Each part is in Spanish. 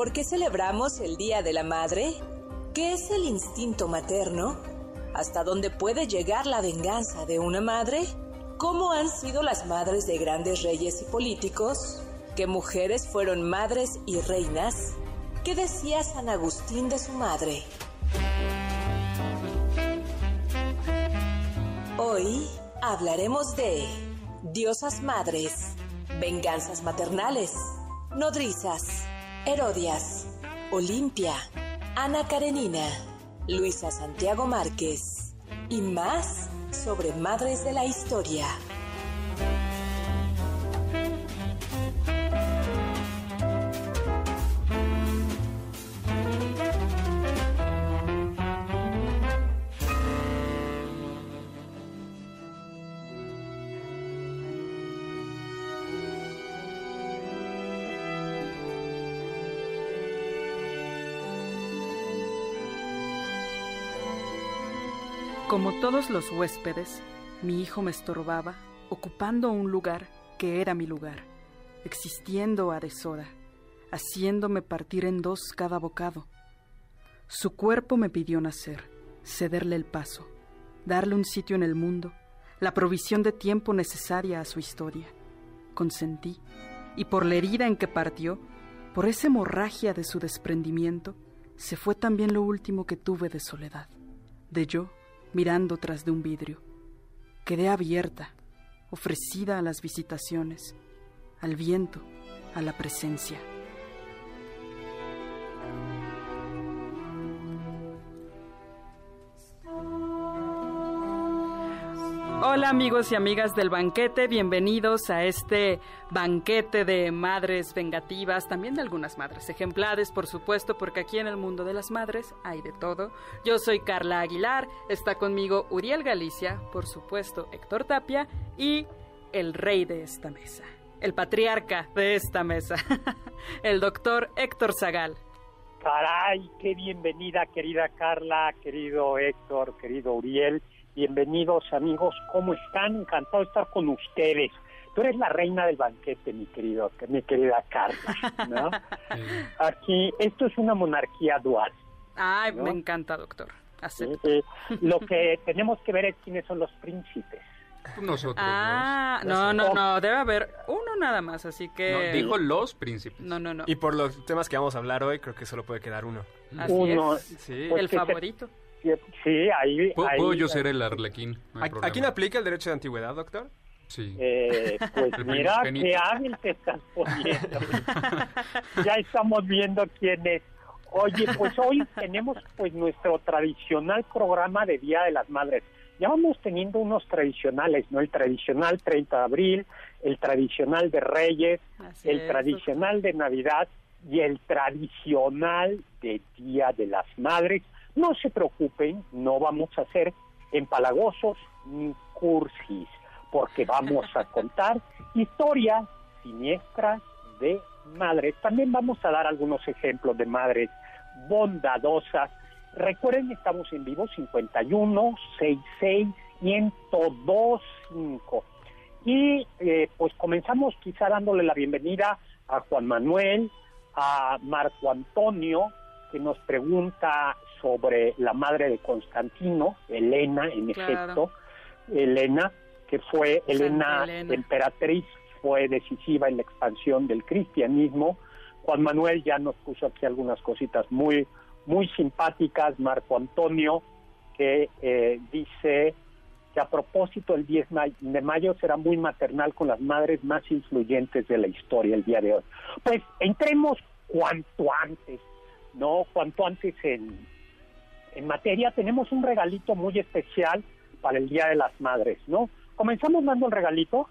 ¿Por qué celebramos el Día de la Madre? ¿Qué es el instinto materno? ¿Hasta dónde puede llegar la venganza de una madre? ¿Cómo han sido las madres de grandes reyes y políticos? ¿Qué mujeres fueron madres y reinas? ¿Qué decía San Agustín de su madre? Hoy hablaremos de diosas madres, venganzas maternales, nodrizas, Herodias, Olimpia, Ana Karenina, Luisa Santiago Márquez y más sobre Madres de la Historia. Como todos los huéspedes, mi hijo me estorbaba, ocupando un lugar que era mi lugar, existiendo a deshora, haciéndome partir en dos cada bocado. Su cuerpo me pidió nacer, cederle el paso, darle un sitio en el mundo, la provisión de tiempo necesaria a su historia. Consentí, y por la herida en que partió, por esa hemorragia de su desprendimiento, se fue también lo último que tuve de soledad, de yo mirando tras de un vidrio. Quedé abierta, ofrecida a las visitaciones, al viento, a la presencia. Hola amigos y amigas del banquete, bienvenidos a este banquete de madres vengativas, también de algunas madres ejemplares, por supuesto, porque aquí en el mundo de las madres hay de todo. Yo soy Carla Aguilar, está conmigo Uriel Galicia, por supuesto Héctor Tapia y el rey de esta mesa, el patriarca de esta mesa, el doctor Héctor Zagal. Caray, qué bienvenida querida Carla, querido Héctor, querido Uriel. Bienvenidos amigos, ¿cómo están? Encantado de estar con ustedes. Tú eres la reina del banquete, mi querido, mi querida Carla, ¿no? Aquí, esto es una monarquía dual. Ay, me encanta, doctor. Eh, lo que tenemos que ver es quiénes son los príncipes. Nosotros. Ah, no, no, no, debe haber uno nada más, así que... No, dijo los príncipes. No, no, no. Y por los temas que vamos a hablar hoy, creo que solo puede quedar uno. Así Uno, es. Sí. Pues el se- Sí, ahí... ¿Puedo, ahí- puedo yo ser el arlequín? No hay ¿A, problema. ¿A quién aplica el derecho de antigüedad, doctor? Sí. Eh, pues El mira, qué hábil te estás poniendo. ya estamos viendo quién es. Oye, pues hoy tenemos pues nuestro tradicional programa de Día de las Madres. Ya vamos teniendo unos tradicionales, ¿no? El tradicional 30 de abril, el tradicional de Reyes, Así el es, tradicional de Navidad y el tradicional de Día de las Madres. No se preocupen, no vamos a ser empalagosos ni cursis, porque vamos a contar historias siniestras de madres. También vamos a dar algunos ejemplos de madres bondadosas. Recuerden, estamos en vivo 51 66 1025. Y eh, pues comenzamos quizá dándole la bienvenida a Juan Manuel, a Marco Antonio, que nos pregunta sobre la madre de Constantino, Elena, en Claro. efecto, Elena, que fue Elena, Elena. emperatriz, fue decisiva en la expansión del cristianismo. Juan Manuel ya nos puso aquí algunas cositas muy, muy simpáticas. Marco Antonio, que eh, dice que a propósito el 10 ma- de mayo será muy maternal con las madres más influyentes de la historia el día de hoy. Pues entremos cuanto antes, ¿no? Cuanto antes en, en materia. Tenemos un regalito muy especial para el Día de las Madres, ¿no? Comenzamos dando el regalito.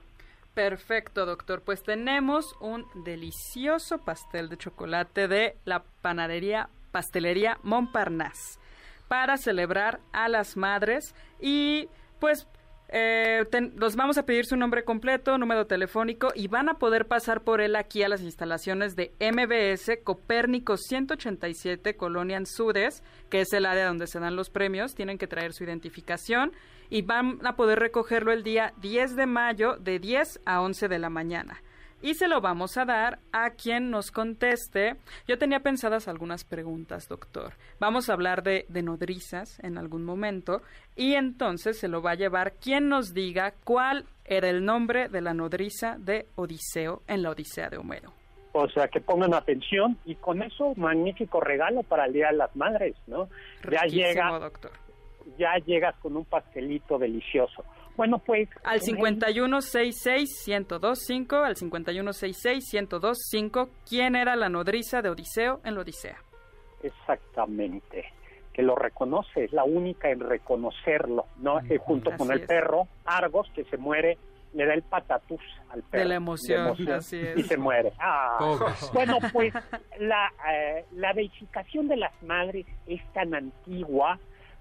Perfecto, doctor. Pues tenemos un delicioso pastel de chocolate de la panadería Pastelería Montparnasse para celebrar a las madres y pues eh, los vamos a pedir su nombre completo, número telefónico y van a poder pasar por él aquí a las instalaciones de MBS Copérnico 187 Colonia Anzudes, que es el área donde se dan los premios. Tienen que traer su identificación y van a poder recogerlo el día 10 de mayo de 10 a 11 de la mañana. Y se lo vamos a dar a quien nos conteste. Yo tenía pensadas algunas preguntas, doctor. Vamos a hablar de, de nodrizas en algún momento y entonces se lo va a llevar quien nos diga cuál era el nombre de la nodriza de Odiseo en la Odisea de Homero. O sea, que pongan atención y con eso magnífico regalo para el Día de las Madres, ¿no? Ya llega, doctor. ya llegas con un pastelito delicioso. Bueno, pues Al en- 5166-1025, al 5166-1025, ¿quién era la nodriza de Odiseo en la Odisea? Exactamente. Que lo reconoce, es la única en reconocerlo, ¿no? Eh, junto con el es. perro, Argos, que se muere, le da el patatús al perro. la emoción, así es. Y se muere. Ah. Bueno, pues la, eh, la deificación de las madres es tan antigua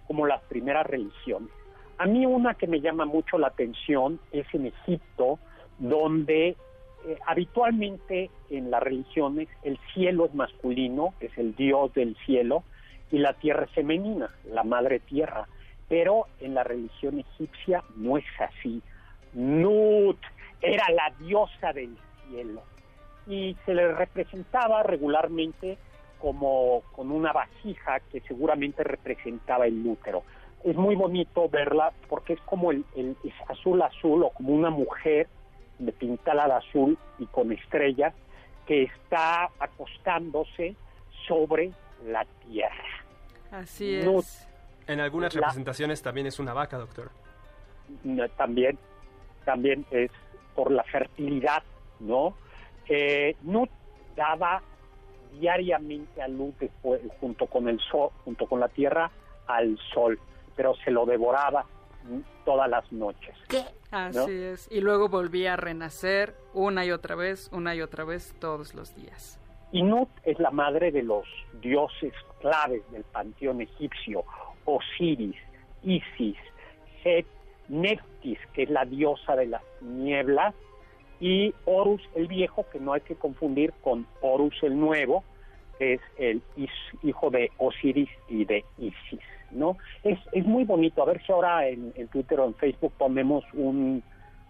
como las primeras religiones. A mí una que me llama mucho la atención es en Egipto, donde eh, habitualmente en las religiones el cielo es masculino, es el dios del cielo, y la tierra es femenina, la madre tierra. Pero en la religión egipcia no es así. Nut era la diosa del cielo y se le representaba regularmente como con una vasija que seguramente representaba el útero. Es muy bonito verla porque es como el, el- es azul azul o como una mujer de pintada de azul y con estrellas que está acostándose sobre la tierra. Así es. En algunas La- representaciones también es una vaca, doctor. No, también también es por la fertilidad, ¿no? Eh, Nut daba diariamente a luz después, junto con el sol, junto con la tierra, al sol, pero se lo devoraba todas las noches. Así ¿no? es. Y luego volvía a renacer una y otra vez, una y otra vez, todos los días. Y Nut es la madre de los dioses claves del panteón egipcio, Osiris, Isis, Set, Neftis, que es la diosa de las nieblas, y Horus el viejo, que no hay que confundir con Horus el nuevo, que es el hijo de Osiris y de Isis, ¿no? Es, es muy bonito, a ver si ahora en, en Twitter o en Facebook ponemos un...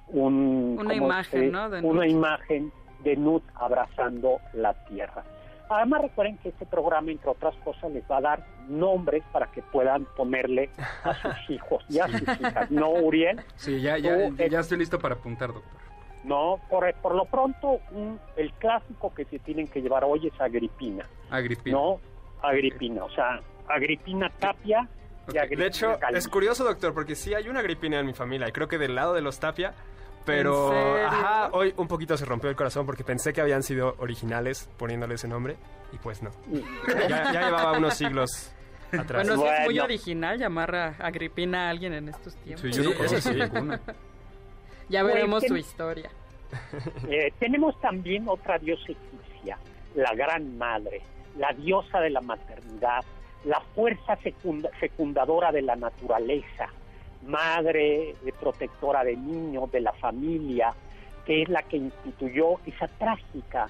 un Una ¿cómo imagen, se- ¿no? de una Nut. imagen de Nut abrazando la tierra. Además recuerden que este programa, entre otras cosas, les va a dar nombres para que puedan ponerle a sus hijos y a sus hijas. ¿No, Uriel? Sí, ya, ya, Tú, eh, ya estoy listo para apuntar, doctor. No, por, por lo pronto, un- el clásico que se tienen que llevar hoy es Agripina. Agripina. No, Agripina. O sea, Agripina Tapia y. Agripina De hecho, es curioso, doctor, porque sí hay una gripina en mi familia y creo que del lado de los Tapia, pero ¿En serio? ajá, hoy un poquito se rompió el corazón porque pensé que habían sido originales poniéndole ese nombre y pues no. Ya, ya llevaba unos siglos atrás. Bueno, sí es muy original llamar a Agripina a alguien en estos tiempos. Sí, yo Sí, no sí. ninguna. Ya Pues, veremos ¿qué- su historia. Eh, tenemos también otra diosa egipcia, la Gran Madre, la diosa de la maternidad, la fuerza fecunda- fecundadora de la naturaleza, madre eh, protectora de niños, de la familia, que es la que instituyó esa trágica,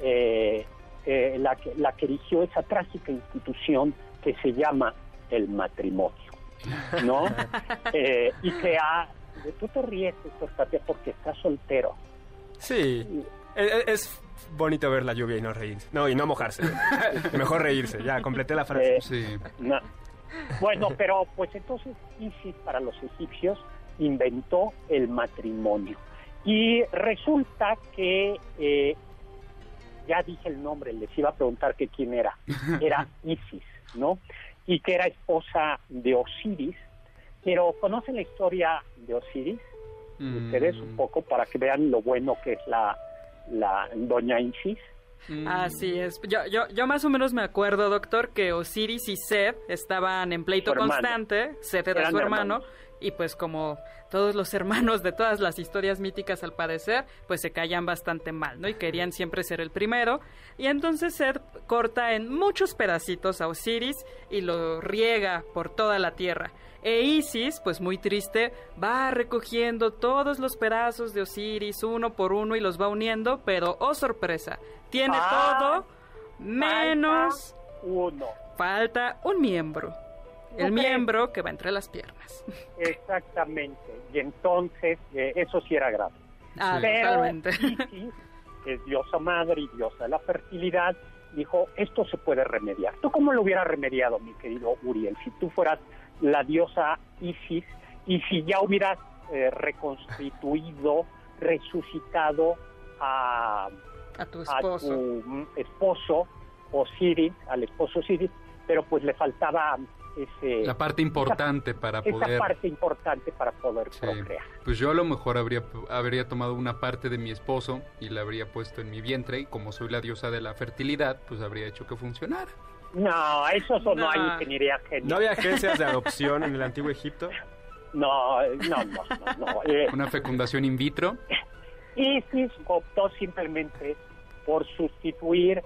eh, eh, la, que, la que erigió esa trágica institución que se llama el matrimonio, ¿no? Eh, y que ha... Tú te ríes, porque estás soltero. Sí, es bonito ver la lluvia y no reírse. No, y no mojarse. Mejor reírse, ya, completé la frase. Eh, Sí. No. Bueno, pero pues entonces Isis para los egipcios inventó el matrimonio. Y resulta que, eh, ya dije el nombre, les iba a preguntar que quién era. Era Isis, ¿no? Y que era esposa de Osiris. Pero ¿conocen la historia de Osiris? Ustedes un Mm, poco para que vean lo bueno que es la, la doña Isis. mm, Así es. Yo, yo, yo más o menos me acuerdo, doctor, que Osiris y Seth estaban en pleito constante. Seth era Eran su hermano. hermanos. Y pues como todos los hermanos de todas las historias míticas al parecer, pues se caían bastante mal, ¿no? Y querían siempre ser el primero. Y entonces Seth corta en muchos pedacitos a Osiris y lo riega por toda la tierra. E Isis, pues muy triste, va recogiendo todos los pedazos de Osiris uno por uno y los va uniendo, pero oh sorpresa, tiene Ah, todo menos uno. falta un miembro. El miembro que va entre las piernas. Exactamente. Y entonces, eh, eso sí era grave. Ah, Pero. Isis, que es diosa madre y diosa de la fertilidad, dijo, esto se puede remediar. ¿Tú cómo lo hubieras remediado, mi querido Uriel? Si tú fueras la diosa Isis y si ya hubieras eh, reconstituido, resucitado a, A tu a esposo. tu mm, esposo Osiris, al esposo Osiris, pero pues le faltaba ese, La parte importante para esa poder... parte importante para poder Sí. procrear. Pues yo a lo mejor habría, habría tomado una parte de mi esposo y la habría puesto en mi vientre y como soy la diosa de la fertilidad, pues habría hecho que funcionara. No, eso sonó No. a ingeniería genial. ¿No había agencias de adopción en el antiguo Egipto? No, no, no, no. no. Eh, Una fecundación in vitro. Isis optó simplemente por sustituir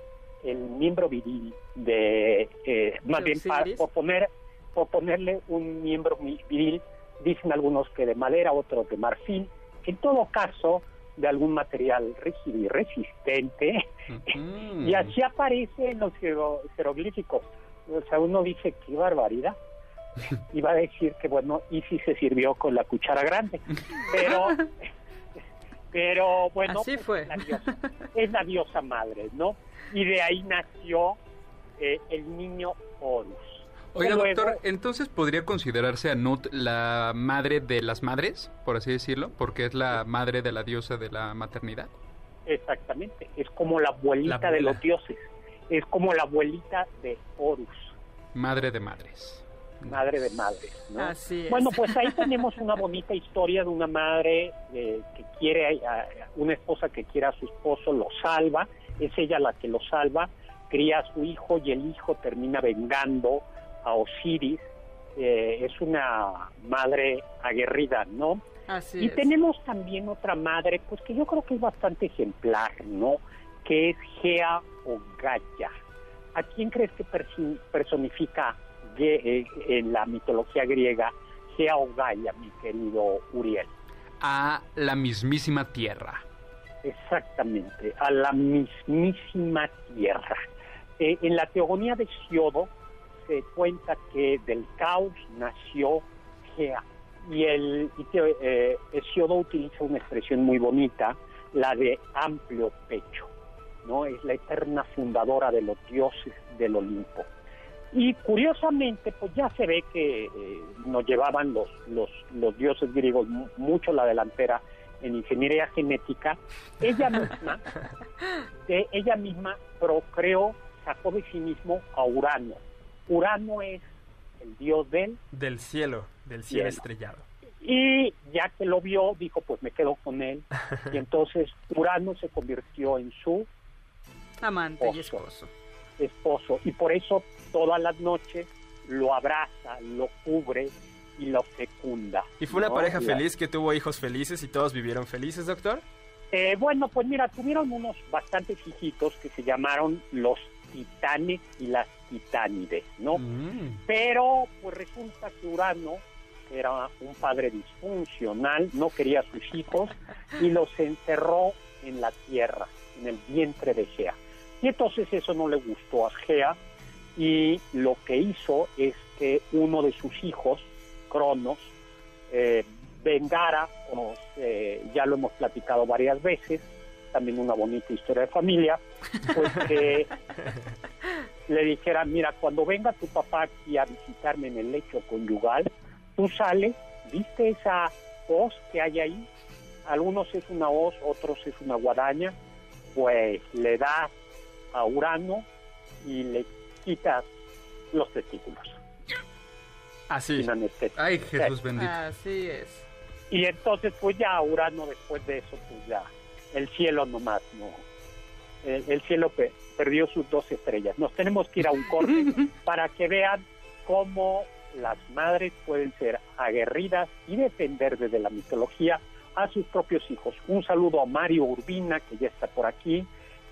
el miembro viril de, eh, más ¿De bien, pa- Osiris? por, poner, por ponerle un miembro mi- viril, dicen algunos que de madera, otros de marfil, en todo caso de algún material rígido y resistente, y así aparece en los jero- jeroglíficos. O sea, uno dice, qué barbaridad. Y va a decir que, bueno, Isis se sirvió con la cuchara grande. Pero, pero bueno, Así pues, fue. Es, la diosa, es la diosa madre, ¿no? Y de ahí nació eh, el niño Horus. Oiga, Luego- doctor, entonces podría considerarse a Nut la madre de las madres, por así decirlo, porque es la madre de la diosa de la maternidad. Exactamente, es como la abuelita La de los dioses, es como la abuelita de Horus, Madre de madres. madre de madres, ¿no? Así es. Bueno, pues ahí tenemos una bonita historia de una madre eh, que quiere, a- a- una esposa que quiere a su esposo, lo salva, es ella la que lo salva, cría a su hijo y el hijo termina vengando a Osiris, eh, es una madre aguerrida, ¿no? Así Y es. tenemos también otra madre, pues que yo creo que es bastante ejemplar, ¿no? Que es Gea o Gaia. ¿A quién crees que personifica eh, en la mitología griega Gea o Gaia, mi querido Uriel? A la mismísima tierra. Exactamente, a la mismísima tierra. Eh, en la teogonía de Siodo se cuenta que del caos nació Gea. Y el y que, eh, utiliza una expresión muy bonita, la de amplio pecho, ¿no? Es la eterna fundadora de los dioses del Olimpo. Y curiosamente, pues ya se ve que eh, nos llevaban los, los, los dioses griegos mu- mucho la delantera en ingeniería genética. Ella misma, de ella misma procreó, sacó de sí mismo a Urano. Urano es el dios del Del cielo, del cielo Cielo. estrellado. y ya que lo vio, dijo, pues me quedo con él. Y entonces Urano se convirtió en su Amante y Esposo. esposo. esposo. Y por eso todas las noches lo abraza, lo cubre y lo fecunda. ¿Y fue una ¿no? pareja feliz que tuvo hijos felices y todos vivieron felices, doctor? Eh, bueno, pues mira, tuvieron unos bastantes hijitos que se llamaron los titanes y las titánides, ¿no? Mm. Pero pues resulta que Urano era un padre disfuncional, no quería a sus hijos y los encerró en la tierra, en el vientre de Gea. Y entonces eso no le gustó a Gea y lo que hizo es que uno de sus hijos, Cronos, eh, vengara, como eh, ya lo hemos platicado varias veces, también una bonita historia de familia, pues que le dijera, mira, cuando venga tu papá aquí a visitarme en el lecho conyugal, tú sales, ¿viste esa hoz que hay ahí? Algunos es una hoz, otros es una guadaña, pues le das a Urano y le quitas los testículos Así. sin anestesia. Ay, Jesús bendito. Así es. Y entonces, pues ya Urano después de eso, pues ya el cielo nomás, no. El, el cielo pe- perdió sus dos estrellas. Nos tenemos que ir a un corte para que vean cómo las madres pueden ser aguerridas y defender desde la mitología a sus propios hijos. Un saludo a Mario Urbina, que ya está por aquí,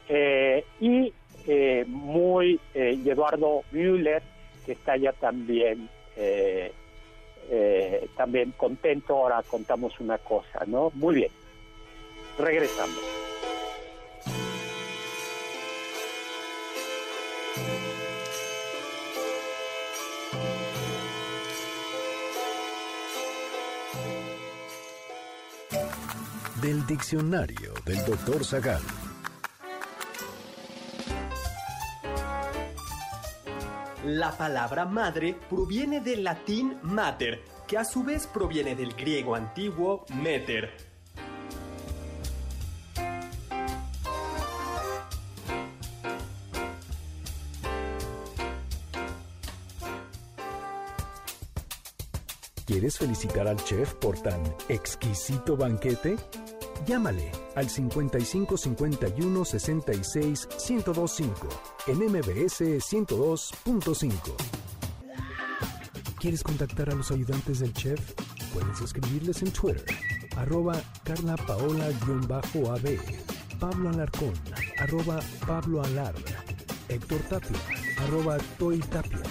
eh, y eh, muy eh, Eduardo Müller, que está ya también, también contento. Ahora contamos una cosa, ¿no? Muy bien. Regresamos. del diccionario del doctor Zagal. La palabra madre proviene del latín mater, que a su vez proviene del griego antiguo meter. ¿Quieres felicitar al chef por tan exquisito banquete? Llámale al 55 51 66 1025 en MBS 102.5. ¿Quieres contactar a los ayudantes del chef? Puedes escribirles en Twitter, arroba Carla Paola-AB, Pablo Alarcón, arroba Pablo Alar, Héctor Tapia, arroba Toy Tapia.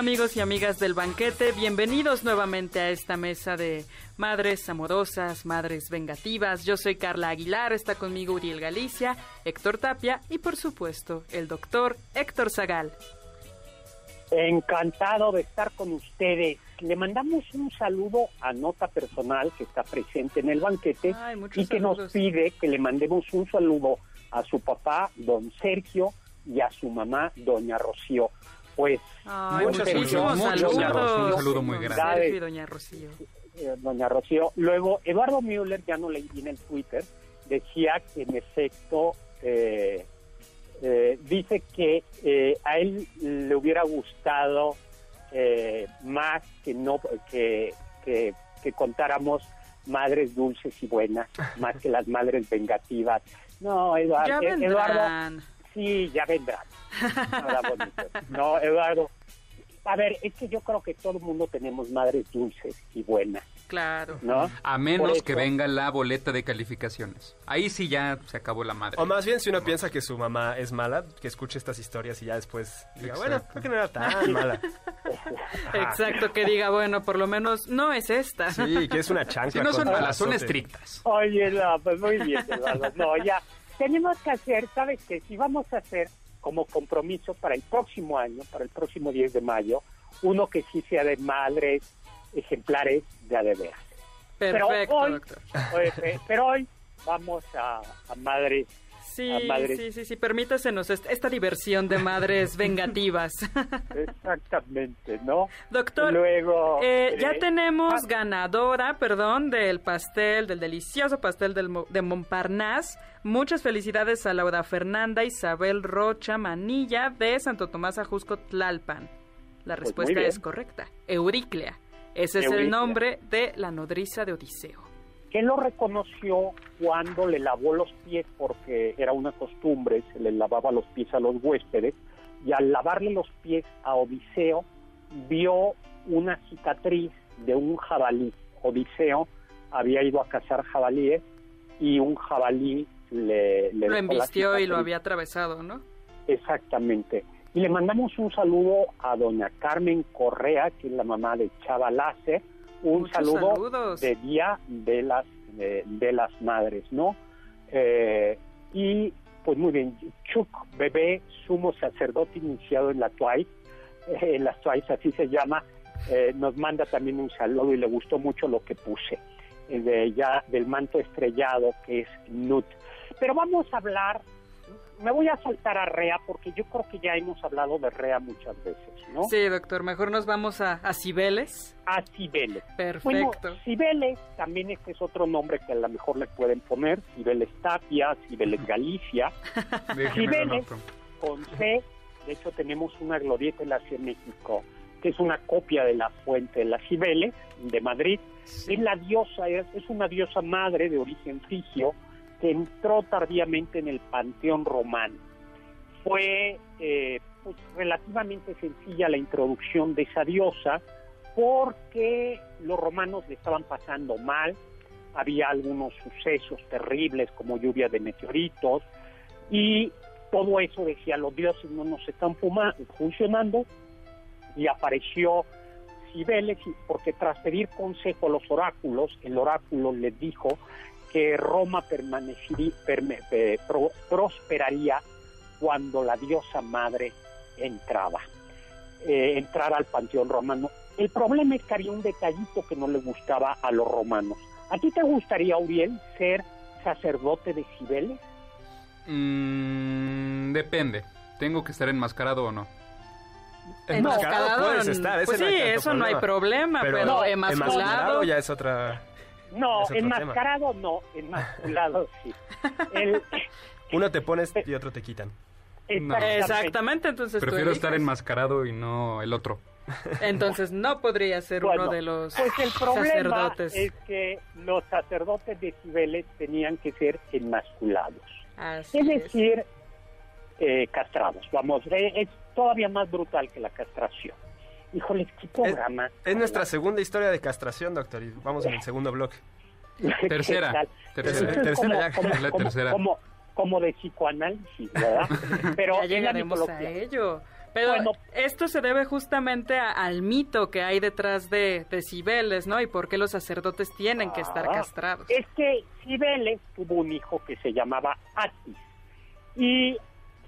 Amigos y amigas del banquete, bienvenidos nuevamente a esta mesa de madres amorosas, madres vengativas. Yo soy Carla Aguilar, está conmigo Uriel Galicia, Héctor Tapia y por supuesto el doctor Héctor Zagal. Encantado de estar con ustedes. Le mandamos un saludo a Nota Personal que está presente en el banquete y que nos pide que le mandemos un saludo a su papá, don Sergio, y a su mamá, doña Rocío pues muchísimos saludos. Un saludo muy grande. doña Rocío. Eh, doña Rocío. Luego, Eduardo Müller, ya no leí en el Twitter, decía que en efecto, eh, eh, dice que a él le hubiera gustado más que no que, que, contáramos madres dulces y buenas, más que las madres vengativas. No, Eduardo, Eduardo sí, ya vendrán. No, Eduardo. A ver, es que yo creo que todo el mundo tenemos madres dulces y buenas. Claro. ¿no? A menos que venga la boleta de calificaciones. Ahí sí ya se acabó la madre. O más bien, si uno piensa que su mamá es mala, que escuche estas historias y ya después diga, bueno, creo que no era tan mala. Exacto, que diga, bueno, por lo menos no es esta. Sí, que es una chancla. Si no son malas, son estrictas. Oye, no, pues muy bien, Eduardo. No, ya, tenemos que hacer, ¿sabes qué? Si vamos a hacer como compromiso para el próximo año, para el próximo 10 de mayo, uno que sí sea de madres ejemplares de adeveras. Perfecto, pero hoy, doctor. Pero hoy vamos a, madres Sí, sí, sí, sí, permítasenos esta diversión de madres vengativas. Exactamente, ¿no? Doctor, Luego, eh, ya eh, tenemos ah. ganadora, perdón, del pastel, del delicioso pastel del, de Montparnasse. Muchas felicidades a Laura Fernanda Isabel Rocha Manilla de Santo Tomás Ajusco Tlalpan. La Pues respuesta es correcta. Euriclea. Ese es el nombre de la nodriza de Odiseo. Que lo reconoció cuando le lavó los pies, porque era una costumbre, se le lavaba los pies a los huéspedes, y al lavarle los pies a Odiseo, vio una cicatriz de un jabalí. Odiseo había ido a cazar jabalíes y un jabalí le, le Lo embistió y lo había atravesado, ¿no? Exactamente. Y le mandamos un saludo a doña Carmen Correa, que es la mamá de Chava Láser. Un Muchos saludo saludos. de Día de las, de, de las Madres, ¿no? Eh, y pues muy bien, Chuck Bebé, sumo sacerdote iniciado en la TWICE, eh, en las TWICE así se llama, eh, nos manda también un saludo y le gustó mucho lo que puse, de, ya del manto estrellado que es Nut. Pero vamos a hablar, me voy a saltar a Rea porque yo creo que ya hemos hablado de Rea muchas veces, ¿no? Sí, doctor, mejor nos vamos a, a Cibeles. A Cibeles. Perfecto. Bueno, Cibeles también este es otro nombre que a lo mejor le pueden poner, Cibeles Tapia, Cibeles Galicia, Cibeles con C, de hecho tenemos una glorieta en la Ciudad de México que es una copia de la fuente de las Cibeles de Madrid. Es la diosa, es, es una diosa madre de origen frigio que entró tardíamente en el panteón romano. Fue eh, pues, relativamente sencilla la introducción de esa diosa porque los romanos le estaban pasando mal, había algunos sucesos terribles como lluvia de meteoritos y todo eso decía los dioses no nos están funcionando y apareció Cibeles porque tras pedir consejo a los oráculos, el oráculo les dijo que Roma permanecería, perme- eh, pro- prosperaría cuando la diosa madre entraba, eh, entrara al panteón romano. El problema es que había un detallito que no le gustaba a los romanos. ¿A ti te gustaría, Uriel, ser sacerdote de Cibeles? Mm, depende. ¿Tengo que estar enmascarado o no? Enmascarado puedes estar, ese Pues no hay sí, tanto eso no hay problema, pero, No, emasculado. ya es otra... No, enmascarado no, enmasculado sí. El- Uno te pones y otro te quitan. exactamente. Exactamente, entonces Prefiero estar enmascarado y no el otro. Entonces no podría ser Bueno, uno de los Pues el problema sacerdotes. es que los sacerdotes de Cibeles tenían que ser enmasculados. Así Es es. decir, eh, castrados. Vamos, es todavía más brutal que la castración. Híjoles, qué programa. Es nuestra segunda historia de castración, doctor, y vamos en el segundo bloque. ¿Qué Tercera, tercera. Es Tercera como, ya, como- la tercera. como- como de psicoanálisis, ¿verdad? Pero ya llegaremos a ello. Pero Bueno. esto se debe justamente a- al mito que hay detrás de, de Cibeles, ¿no? Y por qué los sacerdotes tienen que estar Ah, castrados. Es que Cibeles tuvo un hijo que se llamaba Atis. Y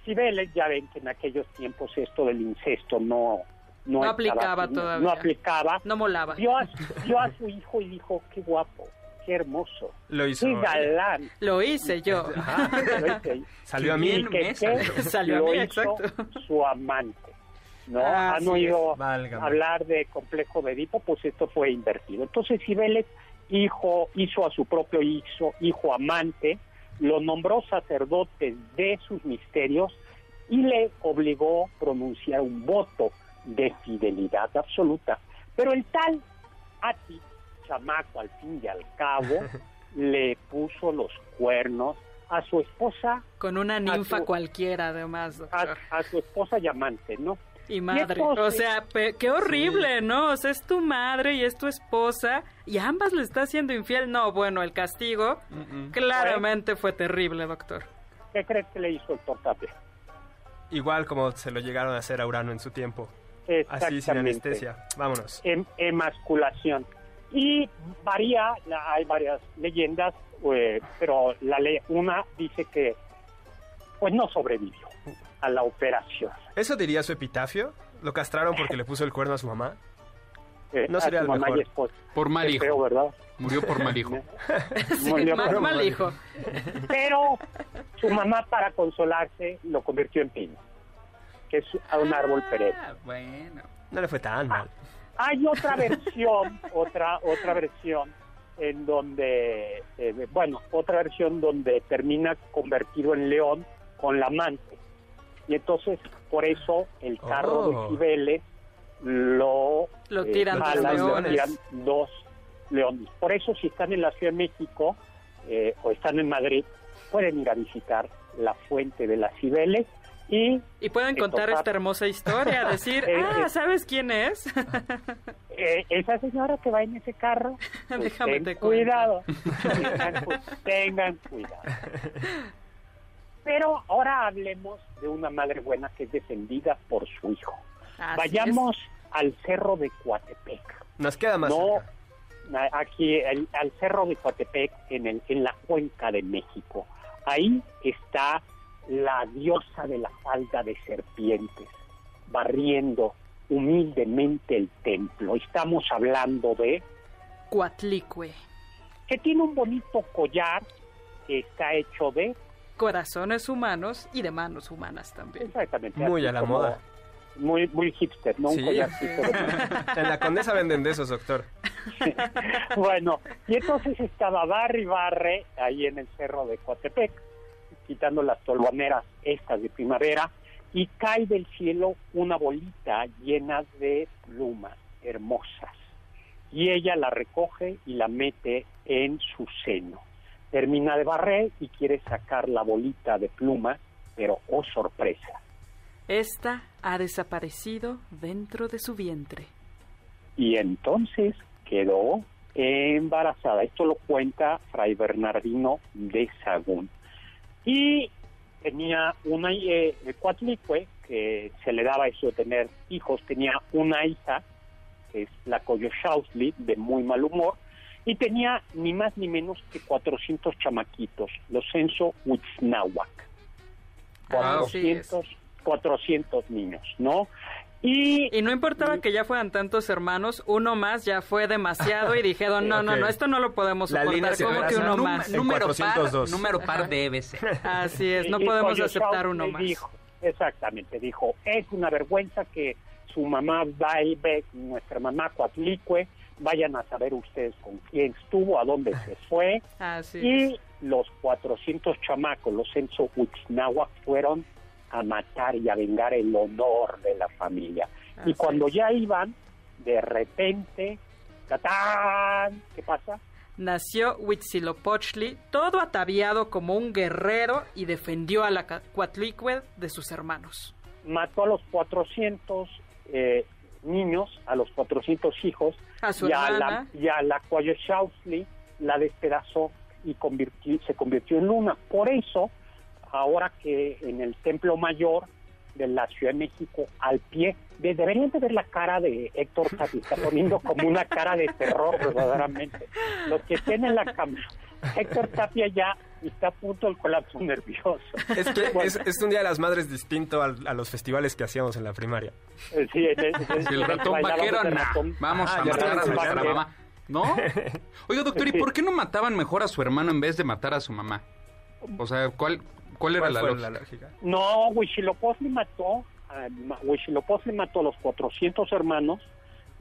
Cibeles, ya ven que en aquellos tiempos esto del incesto no... No, No estaba aplicaba así, todavía. No aplicaba. No molaba. Vio a, vio a su hijo y dijo, qué guapo, qué hermoso, Lo hizo. qué galán. Lo hice yo. Lo hice. Salió a mí. bien. que me salió. a mí, exacto. su amante. ¿No? Así Han oído es. Válgame. hablar de complejo de Edipo, pues esto fue invertido. Entonces Cibeles hijo, hizo a su propio hijo, hijo amante, lo nombró sacerdote de sus misterios y le obligó a pronunciar un voto de fidelidad absoluta. Pero el tal Ati, chamaco al fin y al cabo, le puso los cuernos a su esposa, Con una ninfa cualquiera, además, doctor. a, a su esposa y amante, ¿no? Y madre. entonces- o sea, pe- qué horrible, ¿no? O sea, es tu madre y es tu esposa y ambas le está haciendo infiel. No, bueno, el castigo claramente fue terrible, doctor. ¿Qué crees que le hizo el tortape? Igual como se lo llegaron a hacer a Urano en su tiempo. Así sin Exactamente. anestesia. Vámonos. Em- emasculación. Y varía, la- hay varias leyendas, eh, pero la le- una dice que pues no sobrevivió a la operación. ¿Eso diría su epitafio? ¿Lo castraron porque le puso el cuerno a su mamá? Eh, No a sería su el mamá mejor. y esposa. Por mal hijo. ¿verdad? Murió por mal hijo. Sí, Murió mal, por- mal hijo. Pero su mamá para consolarse lo convirtió en pino, que es a un árbol perenne. Ah, bueno. No le fue tan mal. Hay otra versión, otra otra versión en donde, eh, bueno, otra versión donde termina convertido en león con la amante. Y entonces, por eso, el carro Oh. de Cibeles lo, Lo eh, tiran dos jalan, lo leones. tiran dos leones. Por eso, si están en la Ciudad de México eh, o están en Madrid, pueden ir a visitar la fuente de las Cibeles y Y pueden contar esta hermosa historia, decir, Eh, ah, eh. ¿sabes quién es? Eh, esa señora que va en ese carro, pues, Déjame ten te cuidado, tengan, cu- tengan cuidado. Pero ahora hablemos de una madre buena que es defendida por su hijo. Así Vayamos al cerro de Coatepec. Nos queda más No, cerca. aquí el- al cerro de Coatepec en, el, en la cuenca de México. Ahí está la diosa de la falda de serpientes, barriendo humildemente el templo. Estamos hablando de es. Cuatlicue. que tiene un bonito collar que está hecho de Corazones humanos y de manos humanas también. exactamente Muy a la moda. muy muy hipster no un de- En la Condesa venden de esos, doctor. bueno y entonces estaba barre y barre ahí en el cerro de Coatepec quitando las tolvaneras estas de primavera y cae del cielo una bolita llena de plumas hermosas y ella la recoge y la mete en su seno. Termina de barrer y quiere sacar la bolita de plumas, pero oh sorpresa. Esta ha desaparecido dentro de su vientre. Y entonces quedó embarazada. Esto lo cuenta Fray Bernardino de Sagún. Y tenía una eh, cuatlicue, que se le daba eso de tener hijos, tenía una hija que es la Coyoshausli, de muy mal humor, y tenía ni más ni menos que 400 chamaquitos, los censo Huitznahuac. 400, 400 niños, ¿no? Y, no importaba que ya fueran tantos hermanos, uno más ya fue demasiado y dijeron, no, no, no, esto no lo podemos soportar, como que uno más? Número par, número par debe ser. Así es, no podemos aceptar uno más. exactamente, dijo, es una vergüenza que su mamá Baibe, nuestra mamá Coatlicue, vayan a saber ustedes con quién estuvo, a dónde se fue. y los 400 chamacos, los censo Uchinagua, fueron a matar y a vengar el honor de la familia. y cuando ya iban, de repente, ¡catán! ¿Qué pasa? Nació Huitzilopochtli, todo ataviado como un guerrero y defendió a la Coatlicue de sus hermanos. Mató a los 400 eh, niños, a los 400 hijos, y, a la, y a la la despedazó y se convirtió en luna. Por eso, ahora que en el Templo Mayor de la Ciudad de México, al pie, deberían de ver la cara de Héctor Tapia, está poniendo como una cara de terror verdaderamente. Los que tienen la cámara, Héctor Tapia ya está a punto del colapso nervioso. Es que es, un Día de las Madres distinto a, los festivales que hacíamos en la primaria. Eh, sí, el, ratón vaquero, vamos ah, a matar a nuestra mamá. ¿No? Oiga, doctor, ¿y por qué no mataban mejor a su hermano en vez de matar a su mamá? O sea, ¿cuál, cuál era la, lógica? No, Huichilopochtli mató, a, mató a los 400 hermanos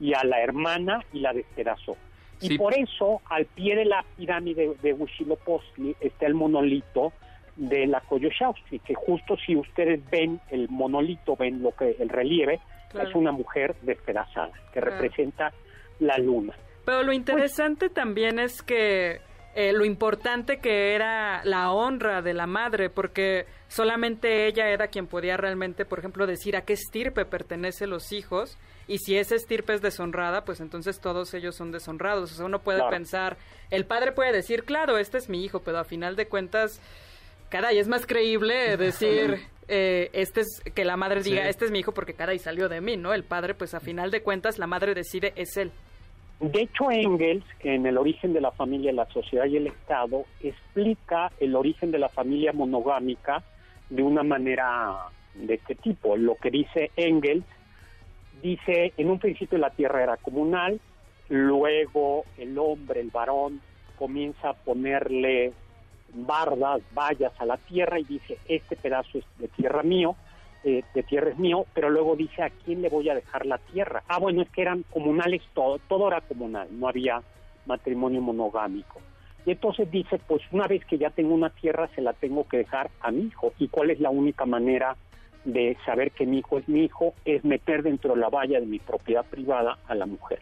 y a la hermana y la despedazó. Y por eso, al pie de la pirámide de Huitzilopochtli está el monolito de la Coyoshaustli, que justo si ustedes ven el monolito, ven lo que el relieve, es una mujer despedazada, que representa la luna. Pero lo pues interesante también es que eh, lo importante que era la honra de la madre, porque solamente ella era quien podía realmente, por ejemplo, decir a qué estirpe pertenecen los hijos y si esa estirpe es deshonrada, pues entonces todos ellos son deshonrados. O sea, uno puede pensar, el padre puede decir, claro, este es mi hijo, pero a final de cuentas, caray, es más creíble decir, eh, este es, que la madre diga, este es mi hijo porque caray salió de mí, ¿no? El padre, pues a final de cuentas, la madre decide, es él. De hecho, Engels, en el origen de la familia, la sociedad y el Estado, explica el origen de la familia monogámica de una manera de este tipo. Lo que dice Engels dice, en un principio la tierra era comunal, luego el hombre, el varón, comienza a ponerle bardas, vallas a la tierra y dice, este pedazo es de tierra mío, eh, de tierra es mío, pero luego dice, ¿a quién le voy a dejar la tierra? Ah, bueno, es que eran comunales todo, todo era comunal, no había matrimonio monogámico. Y entonces dice, pues una vez que ya tengo una tierra, se la tengo que dejar a mi hijo. ¿Y cuál es la única manera de saber que mi hijo es mi hijo es meter dentro de la valla de mi propiedad privada a la mujer.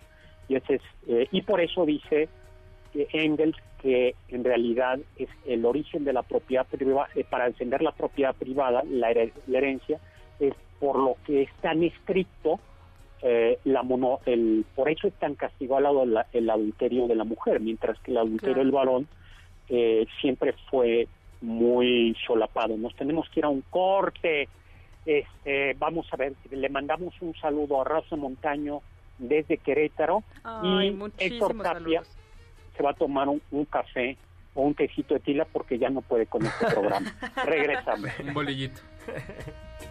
Y, ese es, eh, y por eso dice Engels que en realidad es el origen de la propiedad privada, eh, para encender la propiedad privada, la, herencia, es por lo que es tan estricto eh, la mono, el, por eso es tan castigado el adulterio de la mujer, mientras que el adulterio del varón siempre fue muy solapado. Nos tenemos que ir a un corte, este, vamos a ver, le mandamos un saludo a Rosa Montaño desde Querétaro y Héctor Tapia se va a tomar un, café o un tecito de tila porque ya no puede con este programa. Regresamos. Un bolillito.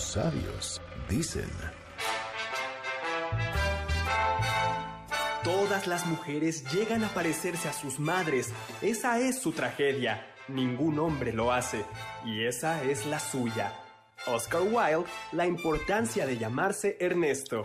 Los sabios dicen. Todas las mujeres llegan a parecerse a sus madres. Esa es su tragedia. Ningún hombre lo hace. Y esa es la suya. Oscar Wilde, la importancia de llamarse Ernesto.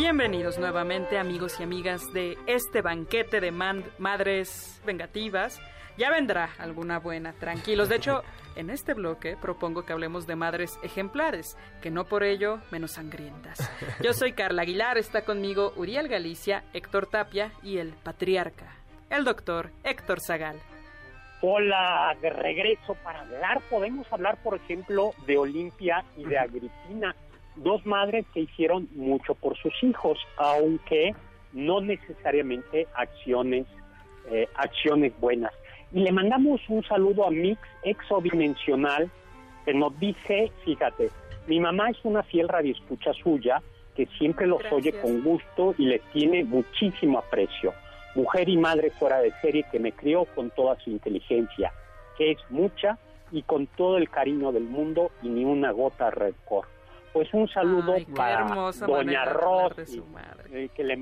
Bienvenidos nuevamente amigos y amigas de este banquete de madres vengativas. Ya vendrá alguna buena, tranquilos. De hecho, en este bloque propongo que hablemos de madres ejemplares, que no por ello menos sangrientas. Yo soy Carla Aguilar, está conmigo Uriel Galicia, Héctor Tapia y el patriarca, el doctor Héctor Zagal. Hola, de regreso para hablar. Podemos hablar, por ejemplo, de Olimpia y de Agripina dos madres que hicieron mucho por sus hijos, aunque no necesariamente acciones, eh, acciones buenas. Y le mandamos un saludo a Mix Exodimensional, que nos dice, fíjate, mi mamá es una fiel radioescucha suya, que siempre los oye con gusto y le tiene muchísimo aprecio. Mujer y madre fuera de serie que me crió con toda su inteligencia, que es mucha y con todo el cariño del mundo y ni una gota de rencor. Pues un saludo para Doña Rosy, eh, que le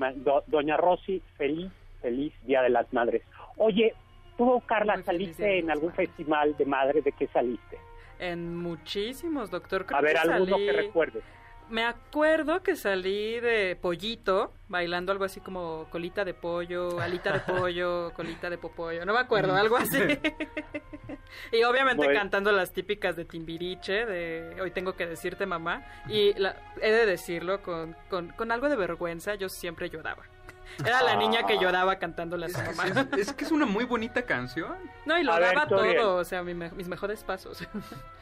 Doña Rosy, feliz, feliz Día de las Madres. Oye, tú, Carla, saliste en algún festival de madres, ¿de qué saliste? En muchísimos, doctor. A ver, alguno que recuerdes me acuerdo que salí de pollito, bailando algo así como colita de pollo, alita de pollo, colita de popollo, no me acuerdo, algo así. y obviamente cantando las típicas de Timbiriche, de Hoy tengo que decirte mamá, y he de decirlo con, con, con algo de vergüenza, yo siempre lloraba. Era la niña que lloraba cantando a su mamá. Es, que es una muy bonita canción. No, y lo daba todo, o sea, mis mejores pasos.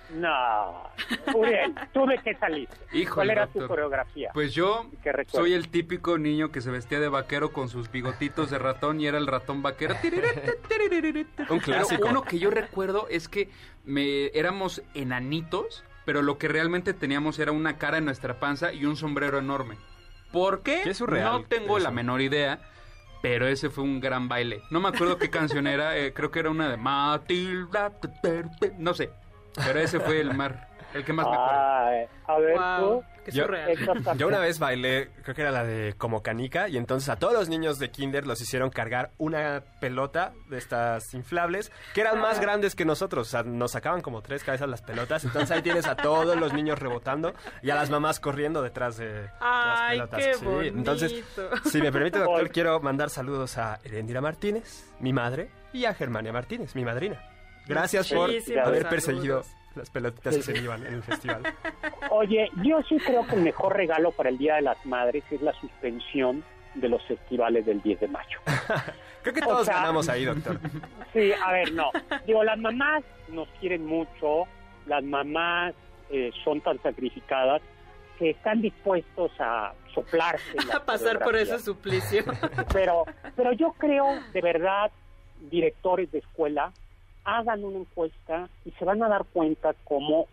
No, Uriel, ¿tú de qué saliste? ¿Cuál era tu coreografía? Pues yo soy el típico niño que se vestía de vaquero con sus bigotitos de ratón y era el ratón vaquero. Un clásico. uno que yo recuerdo es que me éramos enanitos, pero lo que realmente teníamos era una cara en nuestra panza y un sombrero enorme. ¿Por qué? no tengo la menor idea. Pero ese fue un gran baile. No me acuerdo qué canción era. Eh, creo que era una de Matilda. No sé. Pero ese fue el mar. El que más me acuerdo. a ver, tú yo, una vez bailé, creo que era la de como canica, y entonces a todos los niños de kinder los hicieron cargar una pelota de estas inflables, que eran más grandes que nosotros, o sea, nos sacaban como tres cabezas las pelotas, entonces ahí tienes a todos los niños rebotando y a las mamás corriendo detrás de, las pelotas. Qué entonces, si me permite, doctor, quiero mandar saludos a Erendira Martínez, mi madre, y a Germania Martínez, mi madrina. Gracias por haber perseguido las pelotitas que se iban en el festival. Oye, yo sí creo que el mejor regalo para el Día de las Madres es la suspensión de los festivales del 10 de mayo. creo que todos ganamos ahí, doctor. Sí, a ver, no. Digo, las mamás nos quieren mucho, las mamás eh, son tan sacrificadas que están dispuestos a soplarse. a pasar por ese suplicio. Pero, pero yo creo, de verdad, directores de escuela, hagan una encuesta y se van a dar cuenta como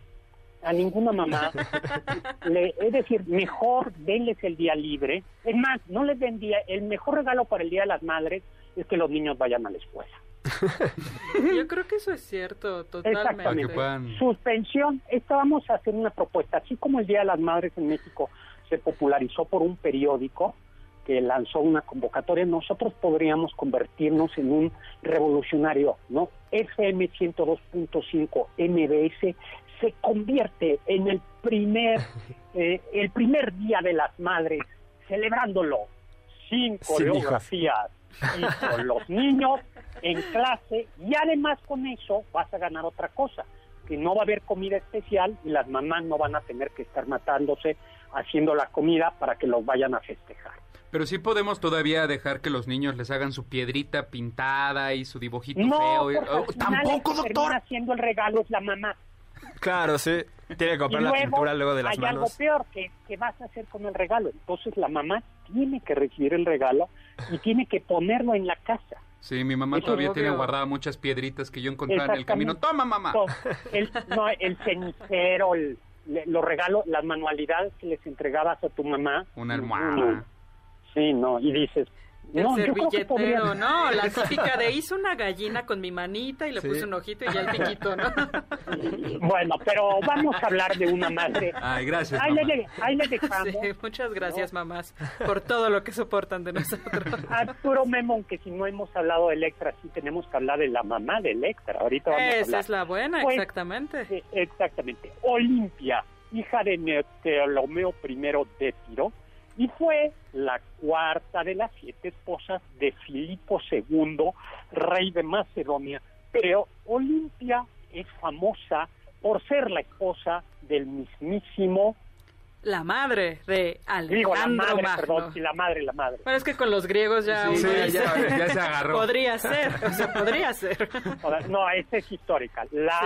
a ninguna mamá, le, es decir, mejor denles el día libre. Es más, no les den día, el mejor regalo para el Día de las Madres es que los niños vayan a la escuela. Yo creo que eso es cierto, totalmente. Suspensión, esta vamos a hacer una propuesta, así como el Día de las Madres en México se popularizó por un periódico, que lanzó una convocatoria, nosotros podríamos convertirnos en un revolucionario, ¿no? FM 102.5 MBS se convierte en el primer, eh, el primer día de las madres, celebrándolo sin coreografías y con los niños en clase y además con eso vas a ganar otra cosa, que no va a haber comida especial y las mamás no van a tener que estar matándose haciendo la comida para que los vayan a festejar. Pero sí podemos todavía dejar que los niños les hagan su piedrita pintada y su dibujito feo. Oh, tampoco, doctor. haciendo el regalo es la mamá. Claro, sí. Tiene que comprar la pintura luego de las hay algo peor que, que vas a hacer con el regalo. Entonces la mamá tiene que recibir el regalo y tiene que ponerlo en la casa. Sí, mi mamá todavía tiene guardadas muchas piedritas que yo encontraba en el camino. ¡Toma, mamá! El, no, el cenicero, los regalos, las manualidades que les entregabas a tu mamá. Una almohada. Sí, no, y dices, el no, servilletero, ¿no? La típica de hice una gallina con mi manita y le puse un ojito y ya el piquito, ¿no? Bueno, pero vamos a hablar de una madre. Ay, gracias. Ahí, le, ahí le, dejamos. Sí, muchas gracias, mamás, por todo lo que soportan de nosotros. Arturo Memon, que si no hemos hablado de Electra, sí tenemos que hablar de la mamá de Electra. Ahorita vamos Esa a hablar. es la buena, pues, exactamente. exactamente. Olimpia, hija de Neoptolomeo I de Tiro y fue la cuarta de las siete esposas de Filipo II, rey de Macedonia, pero Olimpia es famosa por ser la esposa del mismísimo la madre de Alejandro Digo, la madre, perdón, sí, la madre, la madre. Pero es que con los griegos ya, sí, ya, se agarró. Podría ser, o sea, podría ser. No, esta es histórica. La,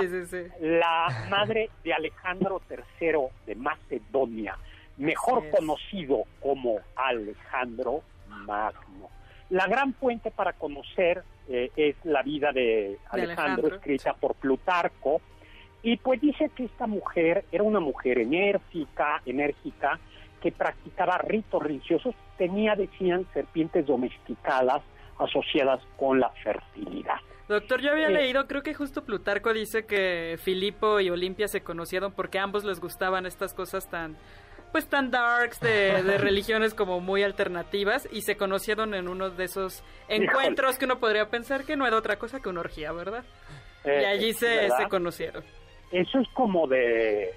la madre de Alejandro III de Macedonia mejor conocido como Alejandro Magno. La gran fuente para conocer eh, es la vida de Alejandro, escrita por Plutarco, y pues dice que esta mujer era una mujer enérgica, enérgica, que practicaba ritos religiosos, tenía, decían, serpientes domesticadas asociadas con la fertilidad. Doctor, yo había eh, leído, creo que justo Plutarco dice que Filipo y Olimpia se conocieron porque a ambos les gustaban estas cosas tan pues tan darks de, religiones como muy alternativas y se conocieron en uno de esos encuentros que uno podría pensar que no era otra cosa que una orgía, ¿verdad? y eh, allí se, se conocieron. Eso es como de,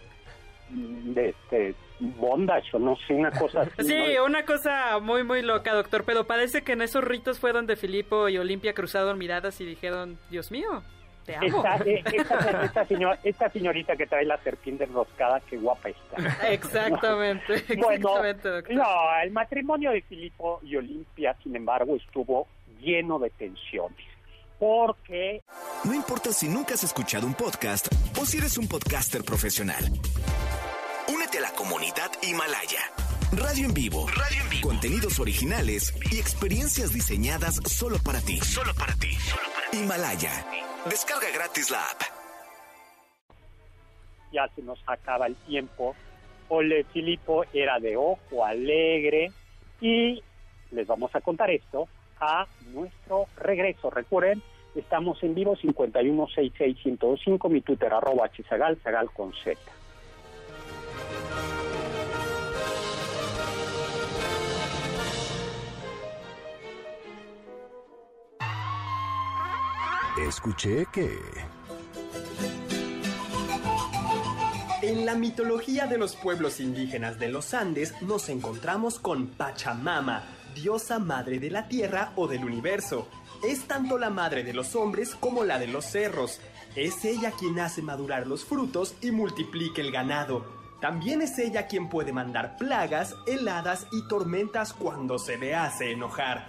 de este bondage o no sé, una cosa así. Sí, una cosa muy, muy loca, doctor, pero parece que en esos ritos fue donde Filipo y Olimpia cruzaron miradas y dijeron, Dios mío, te amo. Eh, esta, señorita que trae la serpiente enroscada, qué guapa está. Exactamente, exactamente. No, el matrimonio de Filipo y Olimpia, sin embargo, estuvo lleno de tensiones. Porque... No importa si nunca has escuchado un podcast o si eres un podcaster profesional. Únete a la comunidad Himalaya. Radio en vivo. Radio en vivo. Contenidos originales y experiencias diseñadas solo para ti. Solo para ti. Solo para ti. Himalaya. Descarga gratis la app. Ya se nos acaba el tiempo. Ole Filipo era de ojo alegre y les vamos a contar esto a nuestro regreso. Recuerden, estamos en vivo 5166125, mi Twitter arroba hzagal, zagal con z. Escuché que... En la mitología de los pueblos indígenas de los Andes nos encontramos con Pachamama, diosa madre de la tierra o del universo. Es tanto la madre de los hombres como la de los cerros. Es ella quien hace madurar los frutos y multiplica el ganado. También es ella quien puede mandar plagas, heladas y tormentas cuando se le hace enojar.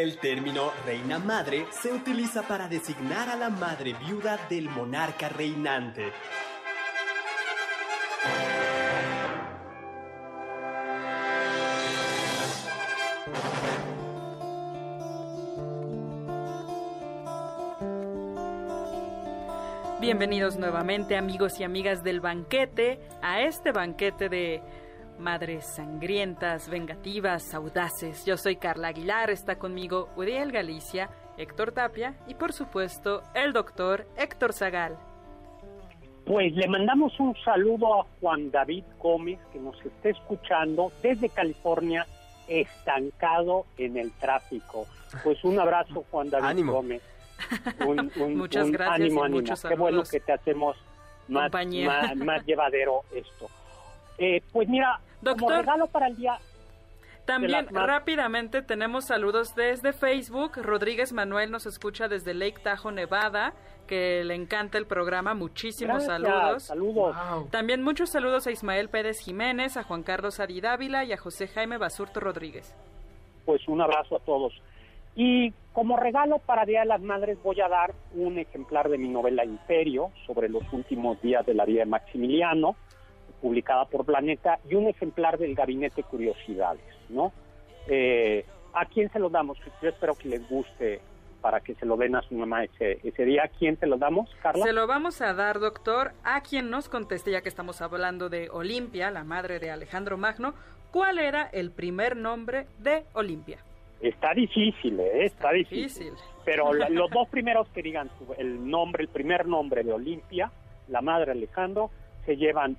El término reina madre se utiliza para designar a la madre viuda del monarca reinante. Bienvenidos nuevamente amigos y amigas del banquete, a este banquete de madres sangrientas, vengativas, audaces. Yo soy Carla Aguilar, está conmigo Uriel Galicia, Héctor Tapia y por supuesto el doctor Héctor Zagal. Pues le mandamos un saludo a Juan David Gómez que nos está escuchando desde California, estancado en el tráfico. Pues un abrazo Juan David Gómez. Muchas gracias. Ánimo, ánimo. Qué bueno que te hacemos más, más llevadero esto. Eh, pues mira, como regalo para el día también rápidamente tenemos saludos desde Facebook. Rodríguez Manuel nos escucha desde Lake Tahoe, Nevada, que le encanta el programa. Muchísimos saludos. Saludos. También muchos saludos a Ismael Pérez Jiménez, a Juan Carlos Aridávila y a José Jaime Basurto Rodríguez. Pues un abrazo a todos. Y como regalo para Día de las Madres voy a dar un ejemplar de mi novela Imperio sobre los últimos días de la vida de Maximiliano publicada por Planeta, y un ejemplar del Gabinete Curiosidades, ¿no? Eh, ¿A quién se lo damos? Yo espero que les guste para que se lo den a su mamá ese, ese día. ¿A quién se lo damos, Carla? Se lo vamos a dar, doctor, a quien nos conteste, ya que estamos hablando de Olimpia, la madre de Alejandro Magno. ¿Cuál era el primer nombre de Olimpia? Está difícil, ¿eh? Está, difícil. Pero los dos primeros que digan el nombre, el primer nombre de Olimpia, la madre Alejandro, se llevan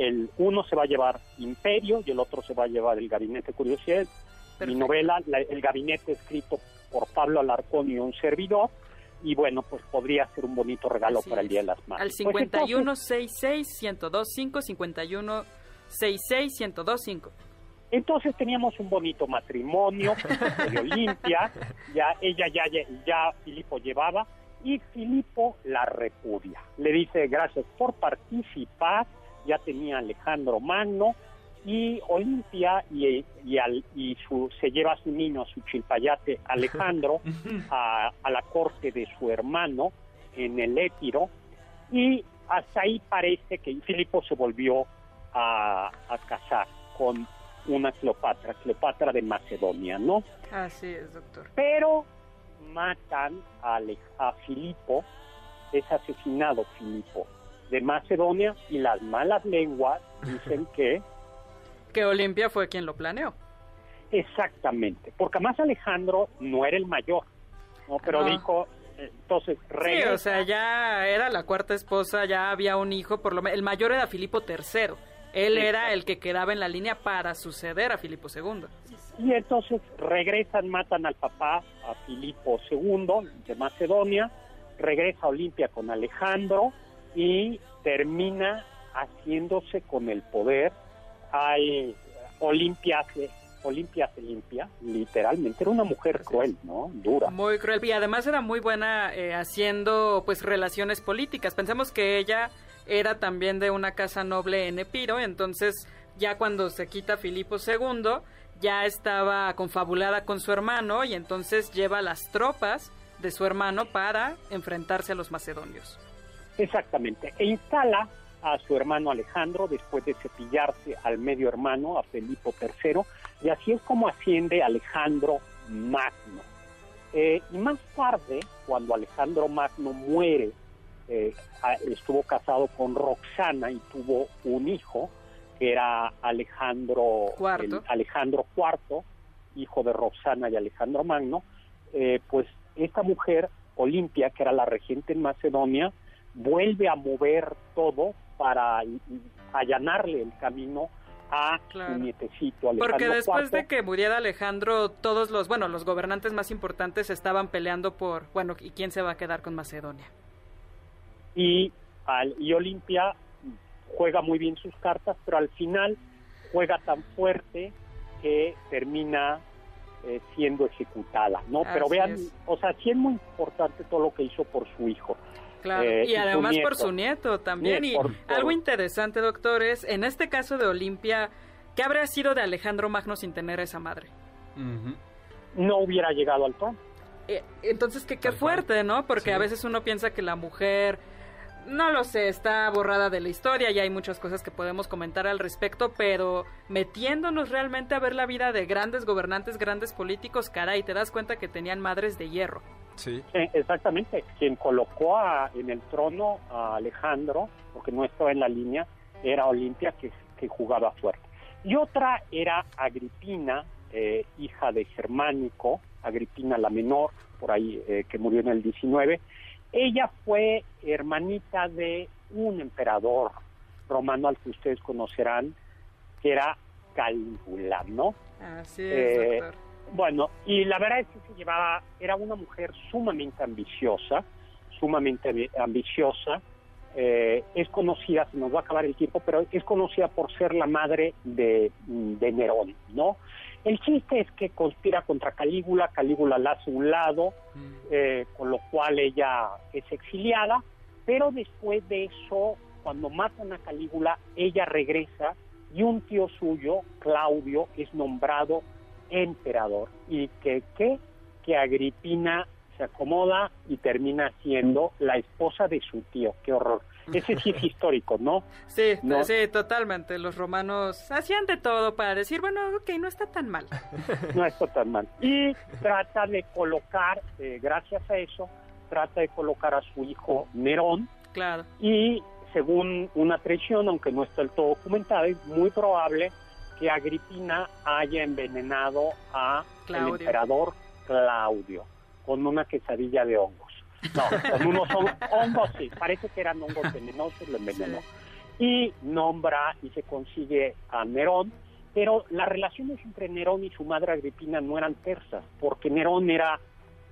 el uno se va a llevar Imperio y el otro se va a llevar El Gabinete Curiosidad. Mi novela, El Gabinete, escrito por Pablo Alarcón y un servidor. Y bueno, pues podría ser un bonito regalo para el Día de las Madres. Al 5166-1025, 5166-1025. Entonces teníamos un bonito matrimonio de Olimpia, ya ella ya, ya, ya Filipo llevaba, y Filipo la repudia. Le dice, gracias por participar, ya tenía Alejandro Magno y Olimpia y, y, su, se lleva a su niño, a su chilpayate Alejandro, a, la corte de su hermano en el Épiro y hasta ahí parece que Filipo se volvió a, casar con una Cleopatra, Cleopatra de Macedonia, ¿no? Así es, doctor. Pero matan a, a Filipo, es asesinado Filipo de Macedonia y las malas lenguas dicen que... que Olimpia fue quien lo planeó. Exactamente, porque además Alejandro no era el mayor, ¿no? pero dijo, entonces Sí, o sea, ya era la cuarta esposa, ya había un hijo, por lo menos, el mayor era Filipo III, él era el que quedaba en la línea para suceder a Filipo II. Y entonces regresan, matan al papá, a Filipo II de Macedonia, regresa a Olimpia con Alejandro, y termina haciéndose con el poder. Hay Olimpia Olimpia se limpia, literalmente. Era una mujer cruel, ¿no? Dura. Muy cruel. Y además era muy buena eh, haciendo, pues, relaciones políticas. Pensemos que ella era también de una casa noble en Epiro, entonces ya cuando se quita Filipo II, ya estaba confabulada con su hermano y entonces lleva las tropas de su hermano para enfrentarse a los macedonios. Exactamente. E instala a su hermano Alejandro después de cepillarse al medio hermano, a Felipe III, y así es como asciende Alejandro Magno. Eh, y más tarde, cuando Alejandro Magno muere, eh, estuvo casado con Roxana y tuvo un hijo, que era Alejandro IV, Alejandro IV hijo de Roxana y Alejandro Magno, eh, pues esta mujer, Olimpia, que era la regente en Macedonia, vuelve a mover todo para allanarle el camino a su nietecito Alejandro Porque después de que muriera Alejandro, todos los, bueno, los gobernantes más importantes estaban peleando por, bueno, ¿y quién se va a quedar con Macedonia? Y, al, y Olimpia juega muy bien sus cartas, pero al final juega tan fuerte que termina eh, siendo ejecutada, ¿no? pero vean, o sea, sí es muy importante todo lo que hizo por su hijo. Claro, eh, y además por su nieto también. y algo interesante, doctor, es en este caso de Olimpia, ¿qué habría sido de Alejandro Magno sin tener a esa madre? No hubiera llegado al trono. Eh, entonces, qué, qué fuerte, ¿no? Porque a veces uno piensa que la mujer, no lo sé, está borrada de la historia y hay muchas cosas que podemos comentar al respecto, pero metiéndonos realmente a ver la vida de grandes gobernantes, grandes políticos, caray, te das cuenta que tenían madres de hierro. Sí. exactamente. Quien colocó en el trono a Alejandro, porque no estaba en la línea, era Olimpia, que, jugaba fuerte. Y otra era Agripina, eh, hija de Germánico, Agripina la menor, por ahí, eh, que murió en el 19. Ella fue hermanita de un emperador romano al que ustedes conocerán, que era Calígula, ¿no? Así es, eh, doctor bueno, y la verdad es que se llevaba, era una mujer sumamente ambiciosa, sumamente ambiciosa, eh, es conocida, se nos va a acabar el tiempo, pero es conocida por ser la madre de, de Nerón, ¿no? El chiste es que conspira contra Calígula, Calígula la hace un lado, mm. eh, con lo cual ella es exiliada, pero después de eso, cuando matan a Calígula, ella regresa y un tío suyo, Claudio, es nombrado emperador. Y que, que, que Agripina se acomoda y termina siendo la esposa de su tío. Qué horror. Ese sí es histórico, ¿no? Sí, sí, totalmente. Los romanos hacían de todo para decir, bueno, ok, no está tan mal. No está tan mal. Y trata de colocar, eh, gracias a eso, trata de colocar a su hijo Nerón. Claro. Y según una tradición, aunque no está del todo documentada, es muy probable que Agripina haya envenenado a el emperador Claudio con una quesadilla de hongos. No, con unos hongos, sí, parece que eran hongos venenosos, lo envenenó. Y nombra y se consigue a Nerón, pero las relaciones entre Nerón y su madre Agripina no eran tersas, porque Nerón era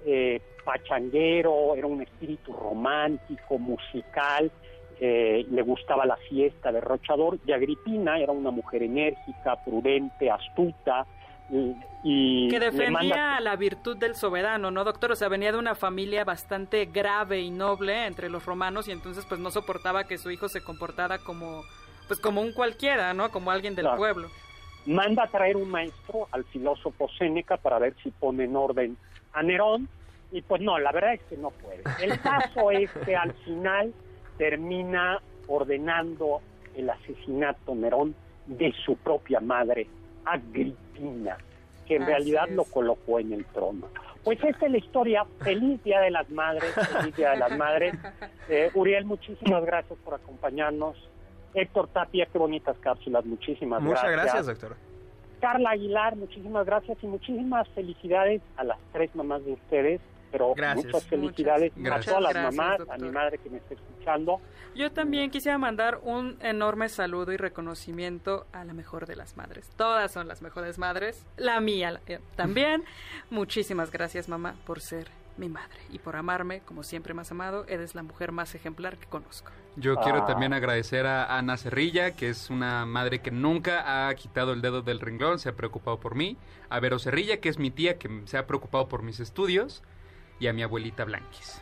eh, pachanguero, era un espíritu romántico, musical, eh, le gustaba la fiesta, derrochador, y Agripina era una mujer enérgica, prudente, astuta, y, que defendía la virtud del soberano, ¿no, doctor? O sea, venía de una familia bastante grave y noble entre los romanos y entonces pues no soportaba que su hijo se comportara como pues como un cualquiera, ¿no? Como alguien del pueblo. Manda a traer un maestro al filósofo Séneca para ver si pone en orden a Nerón y pues no, la verdad es que no puede. El caso es que al final termina ordenando el asesinato Nerón de su propia madre, Agripina, que en realidad lo colocó en el trono. Pues esta es la historia. Feliz Día de las Madres, feliz Día de las Madres. Eh, Uriel, muchísimas gracias por acompañarnos. Héctor Tapia, qué bonitas cápsulas, muchísimas gracias. Muchas gracias, doctor. Carla Aguilar, muchísimas gracias y muchísimas felicidades a las tres mamás de ustedes pero muchas felicidades a todas las mamás, a mi madre que me está escuchando. Yo también quisiera mandar un enorme saludo y reconocimiento a la mejor de las madres. Todas son las mejores madres, la mía eh, también. Muchísimas gracias mamá por ser mi madre y por amarme como siempre más amado. Eres la mujer más ejemplar que conozco. Yo quiero ah. también agradecer a Ana Cerrilla, que es una madre que nunca ha quitado el dedo del renglón, se ha preocupado por mí. A Vero Cerrilla, que es mi tía, que se ha preocupado por mis estudios y a mi abuelita Blanquis,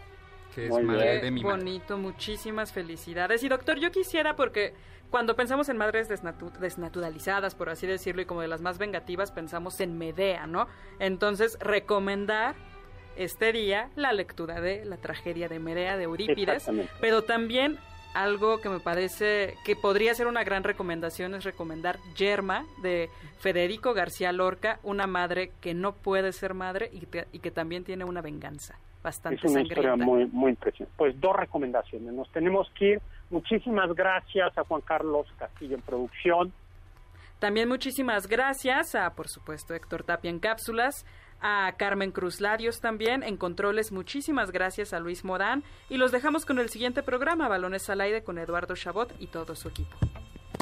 que es madre de mi bonito, muchísimas felicidades. Y doctor, yo quisiera porque cuando pensamos en madres desnaturalizadas, por así decirlo, y como de las más vengativas, pensamos en Medea, ¿no? Entonces, recomendar este día la lectura de la tragedia de Medea de Eurípides, pero también algo que me parece que podría ser una gran recomendación es recomendar Yerma de Federico García Lorca, una madre que no puede ser madre y, que también tiene una venganza bastante Es una historia muy, muy impresionante. Pues dos recomendaciones. Nos tenemos que ir. Muchísimas gracias a Juan Carlos Castillo en producción. También muchísimas gracias a, por supuesto, Héctor Tapia en cápsulas, a Carmen Cruz Larios también en controles. Muchísimas gracias a Luis Modán y los dejamos con el siguiente programa, Balones al Aire, con Eduardo Chabot y todo su equipo.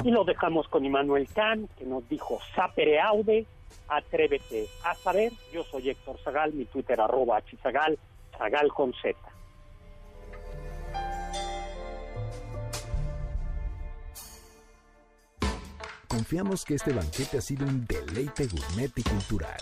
Y lo dejamos con Immanuel Can, que nos dijo, sapere aude, atrévete a saber. Yo soy Héctor Zagal, mi Twitter arroba hzagal, zagal con Z. Confiamos que este banquete ha sido un deleite gourmet y cultural.